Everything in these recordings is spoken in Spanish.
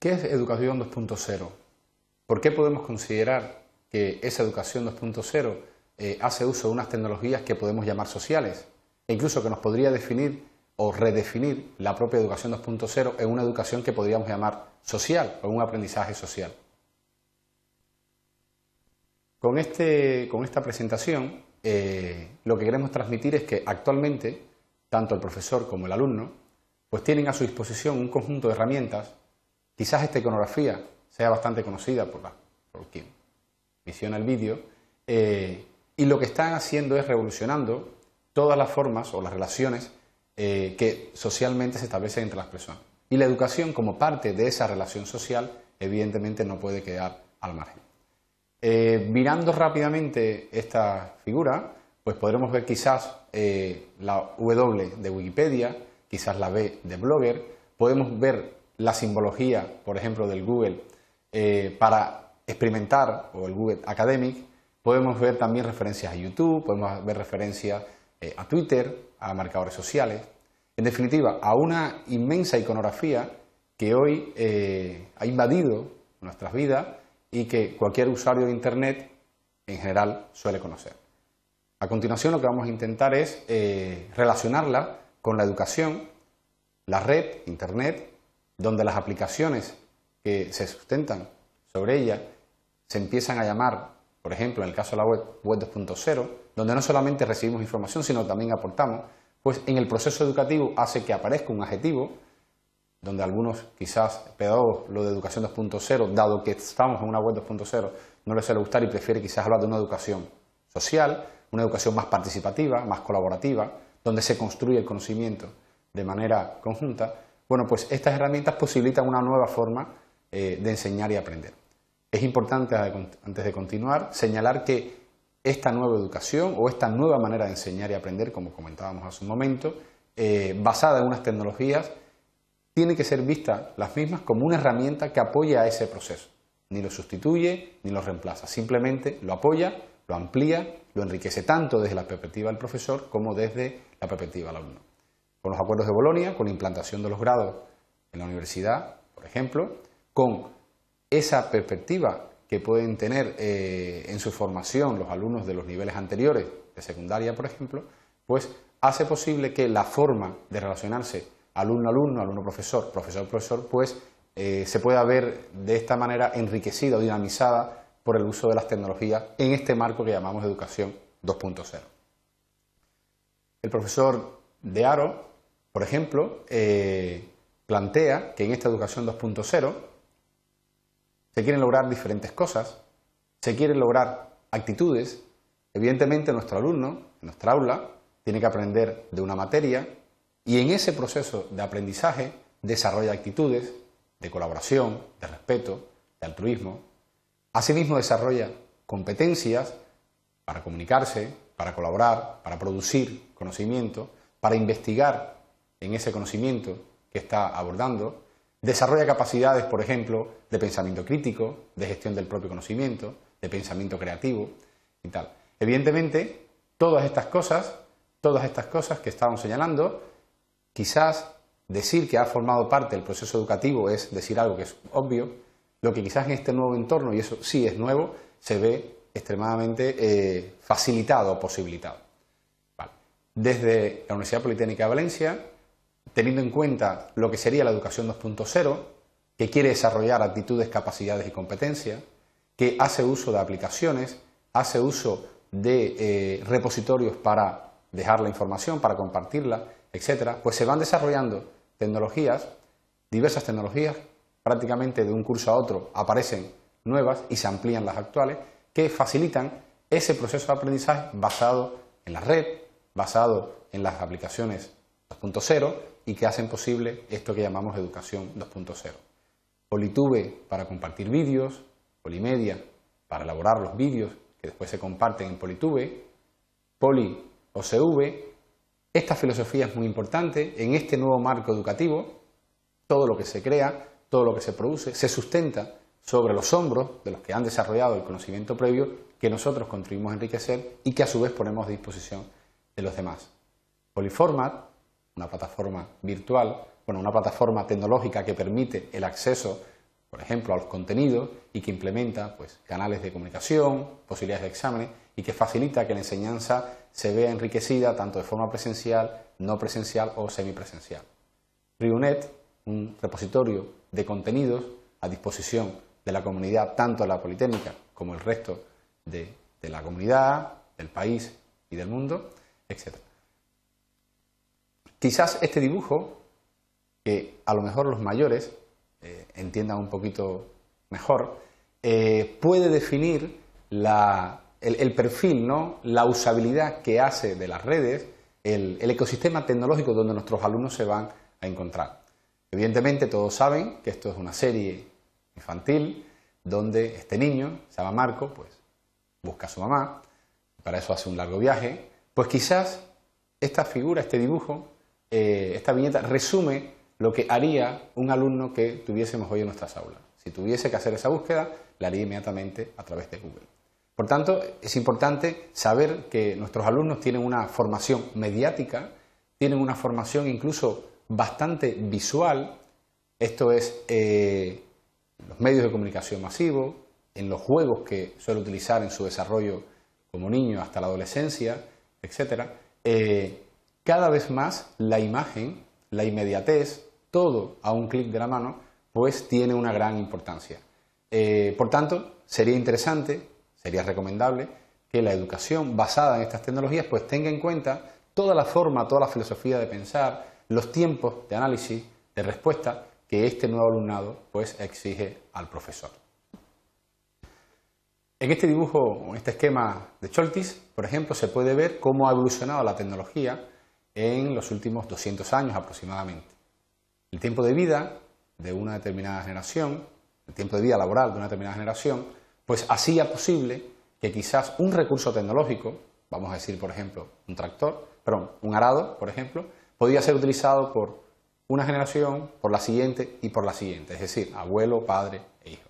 ¿Qué es educación 2.0? ¿Por qué podemos considerar que esa educación 2.0 eh, hace uso de unas tecnologías que podemos llamar sociales? E incluso que nos podría definir o redefinir la propia educación 2.0 en una educación que podríamos llamar social o un aprendizaje social. Con, este, con esta presentación eh, lo que queremos transmitir es que actualmente tanto el profesor como el alumno pues tienen a su disposición un conjunto de herramientas, quizás esta iconografía sea bastante conocida por, la, por quien visiona el vídeo, eh, y lo que están haciendo es revolucionando todas las formas o las relaciones eh, que socialmente se establecen entre las personas. Y la educación, como parte de esa relación social, evidentemente no puede quedar al margen. Eh, mirando rápidamente esta figura, pues podremos ver quizás eh, la W de Wikipedia, quizás la B de Blogger, podemos ver la simbología, por ejemplo, del Google eh, para experimentar, o el Google Academic, podemos ver también referencias a YouTube, podemos ver referencias a Twitter, a marcadores sociales, en definitiva, a una inmensa iconografía que hoy ha invadido nuestras vidas y que cualquier usuario de Internet en general suele conocer. A continuación lo que vamos a intentar es eh, relacionarla con la educación, la red, Internet, donde las aplicaciones que se sustentan sobre ella se empiezan a llamar, por ejemplo, en el caso de la web, web 2.0, donde no solamente recibimos información, sino también aportamos, pues en el proceso educativo hace que aparezca un adjetivo donde algunos quizás pedagogos lo de educación 2.0, dado que estamos en una web 2.0, no les suele gustar y prefiere quizás hablar de una educación social, una educación más participativa, más colaborativa, donde se construye el conocimiento de manera conjunta, bueno, pues estas herramientas posibilitan una nueva forma eh, de enseñar y aprender. Es importante, antes de continuar, señalar que esta nueva educación o esta nueva manera de enseñar y aprender, como comentábamos hace un momento, eh, basada en unas tecnologías tiene que ser vista las mismas como una herramienta que apoya a ese proceso. Ni lo sustituye ni lo reemplaza, simplemente lo apoya, lo amplía, lo enriquece tanto desde la perspectiva del profesor como desde la perspectiva del alumno. Con los acuerdos de Bolonia, con la implantación de los grados en la universidad, por ejemplo, con esa perspectiva que pueden tener eh, en su formación los alumnos de los niveles anteriores, de secundaria, por ejemplo, pues hace posible que la forma de relacionarse alumno-alumno, alumno-profesor, profesor-profesor, pues eh, se pueda ver de esta manera enriquecida o dinamizada por el uso de las tecnologías en este marco que llamamos educación 2.0. El profesor de Aro, por ejemplo, eh, plantea que en esta educación 2.0 se quieren lograr diferentes cosas, se quieren lograr actitudes. Evidentemente nuestro alumno, nuestra aula, tiene que aprender de una materia, y en ese proceso de aprendizaje desarrolla actitudes de colaboración, de respeto, de altruismo. Asimismo desarrolla competencias para comunicarse, para colaborar, para producir conocimiento, para investigar en ese conocimiento que está abordando. Desarrolla capacidades, por ejemplo, de pensamiento crítico, de gestión del propio conocimiento, de pensamiento creativo y tal. Evidentemente, todas estas cosas, todas estas cosas que estamos señalando, Quizás decir que ha formado parte del proceso educativo es decir algo que es obvio, lo que quizás en este nuevo entorno, y eso sí es nuevo, se ve extremadamente eh, facilitado o posibilitado. Desde la Universidad Politécnica de Valencia, teniendo en cuenta lo que sería la educación 2.0, que quiere desarrollar actitudes, capacidades y competencias, que hace uso de aplicaciones, hace uso de eh, repositorios para dejar la información, para compartirla, etcétera, pues se van desarrollando tecnologías, diversas tecnologías, prácticamente de un curso a otro aparecen nuevas y se amplían las actuales, que facilitan ese proceso de aprendizaje basado en la red, basado en las aplicaciones 2.0 y que hacen posible esto que llamamos educación 2.0. Politube para compartir vídeos, Polimedia para elaborar los vídeos que después se comparten en Politube, Poli OCV esta filosofía es muy importante. En este nuevo marco educativo, todo lo que se crea, todo lo que se produce, se sustenta sobre los hombros de los que han desarrollado el conocimiento previo que nosotros contribuimos a enriquecer y que a su vez ponemos a disposición de los demás. Polyformat, una plataforma virtual, bueno, una plataforma tecnológica que permite el acceso por ejemplo, a los contenidos y que implementa pues, canales de comunicación, posibilidades de exámenes y que facilita que la enseñanza se vea enriquecida tanto de forma presencial, no presencial o semipresencial. RIUNET, un repositorio de contenidos a disposición de la comunidad, tanto la Politécnica como el resto de, la comunidad, del país y del mundo, etc. Quizás este dibujo, que a lo mejor los mayores eh, entiendan un poquito mejor, eh, puede definir el, perfil, ¿no? la usabilidad que hace de las redes, el, el ecosistema tecnológico donde nuestros alumnos se van a encontrar. Evidentemente todos saben que esto es una serie infantil donde este niño, se llama Marco, pues busca a su mamá, para eso hace un largo viaje, pues quizás esta figura, este dibujo, eh, esta viñeta resume lo que haría un alumno que tuviésemos hoy en nuestras aulas. Si tuviese que hacer esa búsqueda, la haría inmediatamente a través de Google. Por tanto, es importante saber que nuestros alumnos tienen una formación mediática, tienen una formación incluso bastante visual, esto es eh, los medios de comunicación masivos, en los juegos que suele utilizar en su desarrollo como niño hasta la adolescencia, etc., eh, cada vez más la imagen, la inmediatez, todo a un clic de la mano, pues tiene una gran importancia. Eh, por tanto, sería interesante, sería recomendable que la educación basada en estas tecnologías pues tenga en cuenta toda la forma, toda la filosofía de pensar, los tiempos de análisis, de respuesta que este nuevo alumnado pues exige al profesor. En este dibujo, en este esquema de Choltis, por ejemplo, se puede ver cómo ha evolucionado la tecnología en los últimos 200 años aproximadamente. El tiempo de vida de una determinada generación, el tiempo de vida laboral de una determinada generación, pues hacía posible que quizás un recurso tecnológico, vamos a decir por ejemplo un tractor, perdón, un arado, por ejemplo, podía ser utilizado por una generación, por la siguiente y por la siguiente, es decir, abuelo, padre e hijo.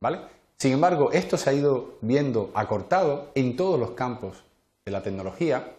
¿Vale? Sin embargo, esto se ha ido viendo acortado en todos los campos de la tecnología,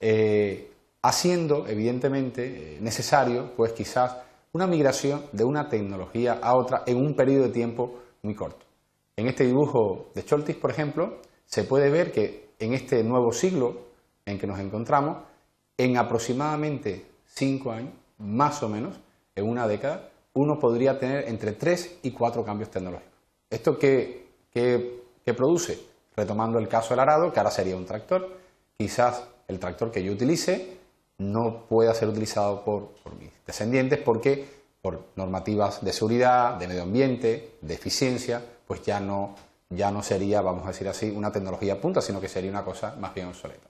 eh, haciendo evidentemente eh, necesario, pues quizás, una migración de una tecnología a otra en un periodo de tiempo muy corto. En este dibujo de Choltis, por ejemplo, se puede ver que en este nuevo siglo en que nos encontramos, en aproximadamente cinco años, más o menos, en una década, uno podría tener entre tres y cuatro cambios tecnológicos. ¿Esto qué, produce? Retomando el caso del arado, que ahora sería un tractor, quizás el tractor que yo utilice no pueda ser utilizado por, mis descendientes porque por normativas de seguridad, de medio ambiente, de eficiencia, pues ya no, ya no sería, vamos a decir así, una tecnología punta, sino que sería una cosa más bien obsoleta.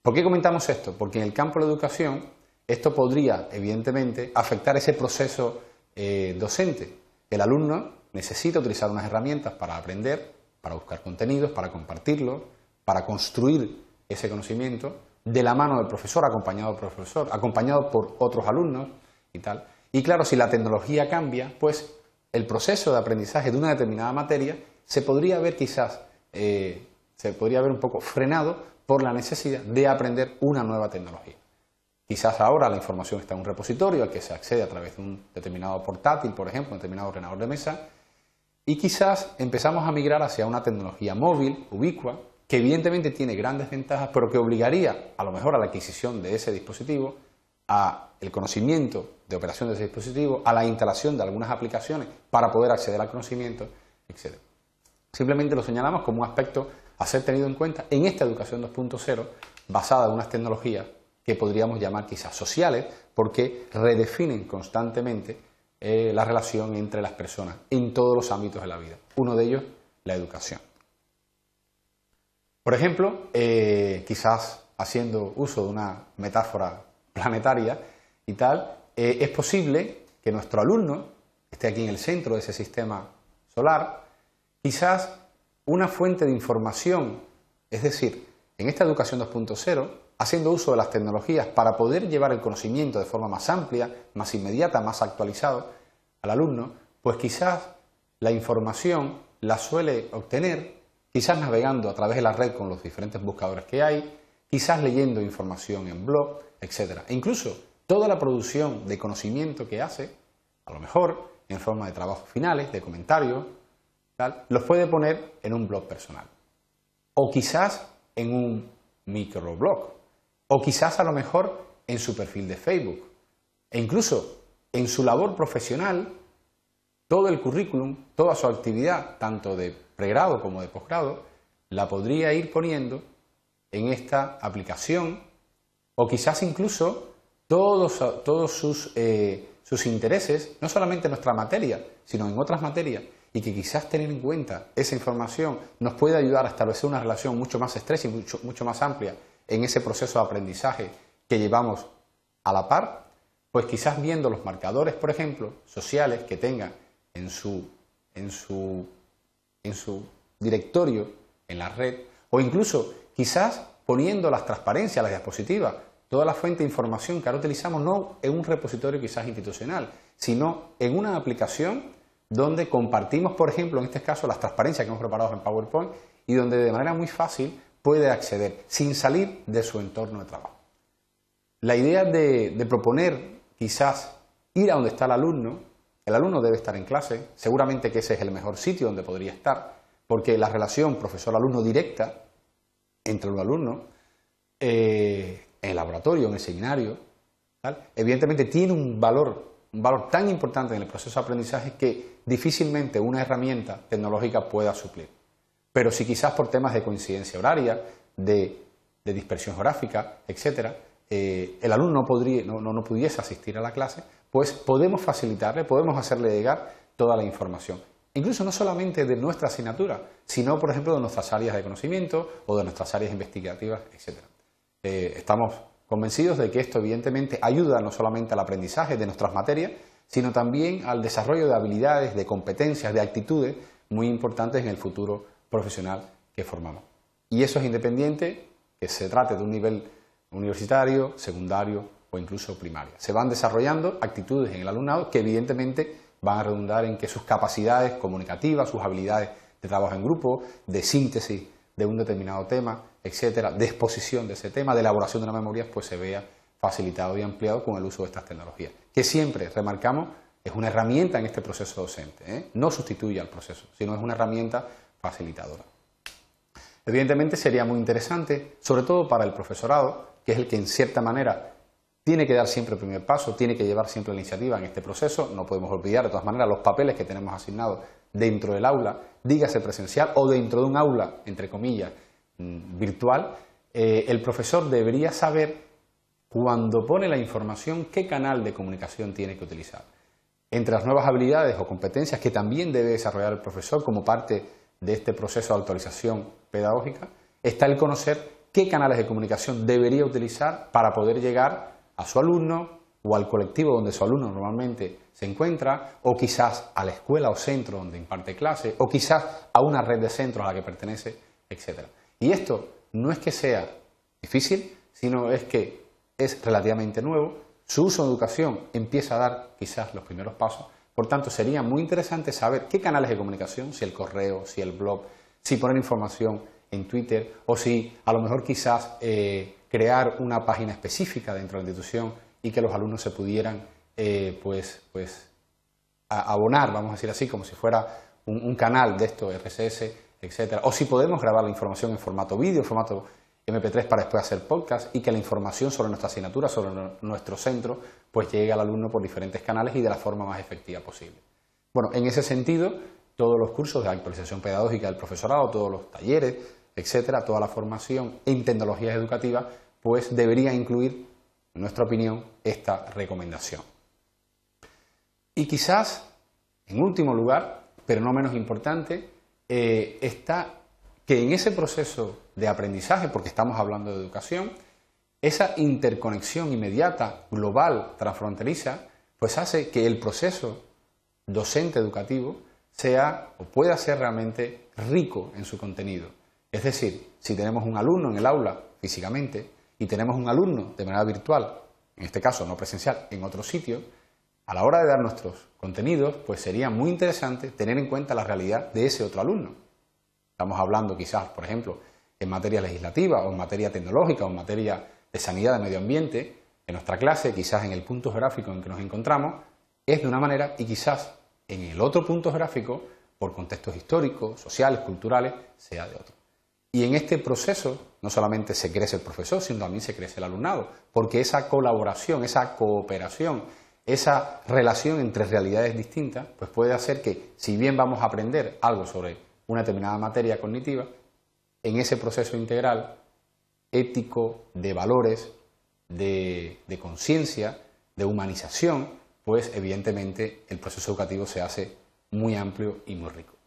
¿Por qué comentamos esto? Porque en el campo de la educación esto podría, evidentemente, afectar ese proceso eh, docente. El alumno necesita utilizar unas herramientas para aprender, para buscar contenidos, para compartirlo, para construir ese conocimiento de la mano del profesor, acompañado por profesor, acompañado por otros alumnos y tal. Y claro, si la tecnología cambia, pues el proceso de aprendizaje de una determinada materia se podría ver quizás, eh, se podría ver un poco frenado por la necesidad de aprender una nueva tecnología. Quizás ahora la información está en un repositorio al que se accede a través de un determinado portátil, por ejemplo, un determinado ordenador de mesa, y quizás empezamos a migrar hacia una tecnología móvil, ubicua, que evidentemente tiene grandes ventajas, pero que obligaría a lo mejor a la adquisición de ese dispositivo, a el conocimiento de operación de ese dispositivo, a la instalación de algunas aplicaciones para poder acceder al conocimiento, etc. Simplemente lo señalamos como un aspecto a ser tenido en cuenta en esta educación 2.0 basada en unas tecnologías que podríamos llamar quizás sociales, porque redefinen constantemente eh, la relación entre las personas en todos los ámbitos de la vida. Uno de ellos, la educación. Por ejemplo, eh, quizás haciendo uso de una metáfora planetaria y tal, eh, es posible que nuestro alumno esté aquí en el centro de ese sistema solar, quizás una fuente de información, es decir, en esta educación 2.0, haciendo uso de las tecnologías para poder llevar el conocimiento de forma más amplia, más inmediata, más actualizado al alumno, pues quizás la información la suele obtener, quizás navegando a través de la red con los diferentes buscadores que hay, quizás leyendo información en blog, etc. E incluso toda la producción de conocimiento que hace, a lo mejor en forma de trabajos finales, de comentarios, los puede poner en un blog personal. O quizás en un microblog. O quizás a lo mejor en su perfil de Facebook. E incluso en su labor profesional, todo el currículum, toda su actividad, tanto de pregrado como de posgrado, la podría ir poniendo en esta aplicación o quizás incluso todos, todos sus, eh, sus intereses, no solamente en nuestra materia, sino en otras materias, y que quizás tener en cuenta esa información nos puede ayudar a establecer una relación mucho más estrecha y mucho, mucho más amplia en ese proceso de aprendizaje que llevamos a la par, pues quizás viendo los marcadores, por ejemplo, sociales que tenga en su, en su, en su directorio, en la red, o incluso quizás poniendo las transparencias, las diapositivas, toda la fuente de información que ahora utilizamos no en un repositorio quizás institucional, sino en una aplicación donde compartimos, por ejemplo, en este caso, las transparencias que hemos preparado en PowerPoint y donde de manera muy fácil puede acceder sin salir de su entorno de trabajo. La idea de, de proponer quizás ir a donde está el alumno, el alumno debe estar en clase, seguramente que ese es el mejor sitio donde podría estar, porque la relación profesor-alumno directa entre un alumno eh, en el laboratorio, en el seminario, evidentemente tiene un valor, un valor tan importante en el proceso de aprendizaje que difícilmente una herramienta tecnológica pueda suplir. Pero si quizás por temas de coincidencia horaria, de, dispersión geográfica, etcétera, eh, el alumno podría, no, no pudiese asistir a la clase, pues podemos facilitarle, podemos hacerle llegar toda la información. Incluso no solamente de nuestra asignatura, sino, por ejemplo, de nuestras áreas de conocimiento o de nuestras áreas investigativas, etc. Eh, estamos convencidos de que esto, evidentemente, ayuda no solamente al aprendizaje de nuestras materias, sino también al desarrollo de habilidades, de competencias, de actitudes muy importantes en el futuro profesional que formamos. Y eso es independiente que se trate de un nivel universitario, secundario o incluso primario. Se van desarrollando actitudes en el alumnado que evidentemente van a redundar en que sus capacidades comunicativas, sus habilidades de trabajo en grupo, de síntesis de un determinado tema, etcétera, de exposición de ese tema, de elaboración de una memoria, pues se vea facilitado y ampliado con el uso de estas tecnologías, que siempre, remarcamos, es una herramienta en este proceso docente, ¿eh? no sustituye al proceso, sino es una herramienta facilitadora. Evidentemente sería muy interesante, sobre todo para el profesorado, que es el que en cierta manera tiene que dar siempre el primer paso, tiene que llevar siempre la iniciativa en este proceso. No podemos olvidar, de todas maneras, los papeles que tenemos asignados dentro del aula, dígase presencial o dentro de un aula, entre comillas, mm, virtual. Eh, el profesor debería saber, cuando pone la información, qué canal de comunicación tiene que utilizar. Entre las nuevas habilidades o competencias que también debe desarrollar el profesor como parte de este proceso de actualización pedagógica, está el conocer qué canales de comunicación debería utilizar para poder llegar a su alumno o al colectivo donde su alumno normalmente se encuentra, o quizás a la escuela o centro donde imparte clase, o quizás a una red de centros a la que pertenece, etc. Y esto no es que sea difícil, sino es que es relativamente nuevo, su uso en educación empieza a dar quizás los primeros pasos, por tanto sería muy interesante saber qué canales de comunicación, si el correo, si el blog, si poner información en Twitter, o si a lo mejor quizás eh, crear una página específica dentro de la institución y que los alumnos se pudieran eh, pues, pues abonar, vamos a decir así, como si fuera un, canal de esto, RSS, etcétera. O si podemos grabar la información en formato vídeo, en formato MP3 para después hacer podcast y que la información sobre nuestra asignatura, sobre nuestro centro, pues llegue al alumno por diferentes canales y de la forma más efectiva posible. Bueno, en ese sentido, todos los cursos de actualización pedagógica del profesorado, todos los talleres, etcétera, toda la formación en tecnologías educativas, pues debería incluir, en nuestra opinión, esta recomendación. Y quizás, en último lugar, pero no menos importante, eh, está que en ese proceso de aprendizaje, porque estamos hablando de educación, esa interconexión inmediata, global, transfronteriza, pues hace que el proceso docente educativo sea o pueda ser realmente rico en su contenido. Es decir, si tenemos un alumno en el aula físicamente y tenemos un alumno de manera virtual, en este caso no presencial, en otro sitio, a la hora de dar nuestros contenidos, pues sería muy interesante tener en cuenta la realidad de ese otro alumno. Estamos hablando quizás, por ejemplo, en materia legislativa o en materia tecnológica o en materia de sanidad, de medio ambiente, en nuestra clase, quizás en el punto geográfico en que nos encontramos, es de una manera y quizás en el otro punto geográfico, por contextos históricos, sociales, culturales, sea de otro. Y en este proceso no solamente se crece el profesor, sino también se crece el alumnado, porque esa colaboración, esa cooperación, esa relación entre realidades distintas, pues puede hacer que, si bien vamos a aprender algo sobre una determinada materia cognitiva, en ese proceso integral ético, de valores, de, de conciencia, de humanización, pues evidentemente el proceso educativo se hace muy amplio y muy rico.